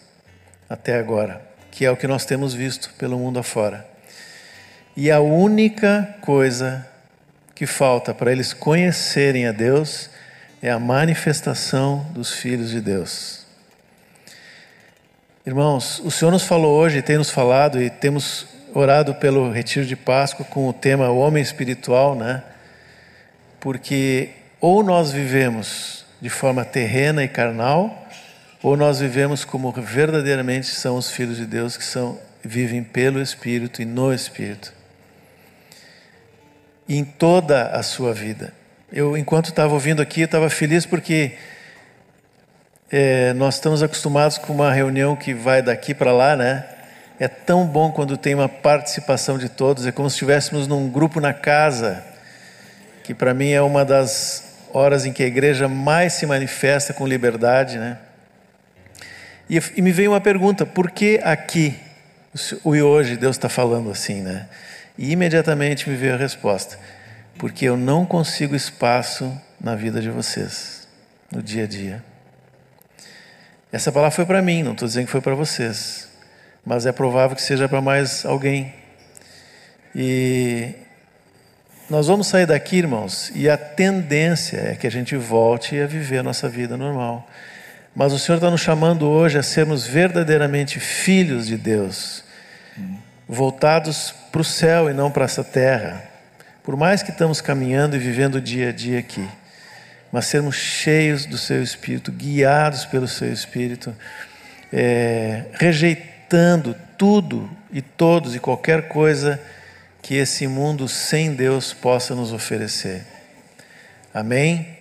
até agora que é o que nós temos visto pelo mundo afora. E a única coisa que falta para eles conhecerem a Deus é a manifestação dos filhos de Deus. Irmãos, o Senhor nos falou hoje, tem nos falado e temos orado pelo retiro de Páscoa com o tema homem espiritual, né? Porque ou nós vivemos de forma terrena e carnal, ou nós vivemos como verdadeiramente são os filhos de Deus que são vivem pelo Espírito e no Espírito. Em toda a sua vida. Eu, enquanto estava ouvindo aqui, estava feliz porque é, nós estamos acostumados com uma reunião que vai daqui para lá, né? É tão bom quando tem uma participação de todos, é como se estivéssemos num grupo na casa, que para mim é uma das horas em que a igreja mais se manifesta com liberdade, né? E, e me veio uma pergunta: por que aqui, o e hoje, Deus está falando assim, né? E imediatamente me veio a resposta: porque eu não consigo espaço na vida de vocês, no dia a dia. Essa palavra foi para mim, não estou dizendo que foi para vocês, mas é provável que seja para mais alguém. E nós vamos sair daqui, irmãos, e a tendência é que a gente volte a viver a nossa vida normal. Mas o Senhor está nos chamando hoje a sermos verdadeiramente filhos de Deus, voltados para o céu e não para essa terra. Por mais que estamos caminhando e vivendo o dia a dia aqui, mas sermos cheios do Seu Espírito, guiados pelo Seu Espírito, é, tudo e todos e qualquer coisa que esse mundo sem Deus possa nos oferecer. Amém?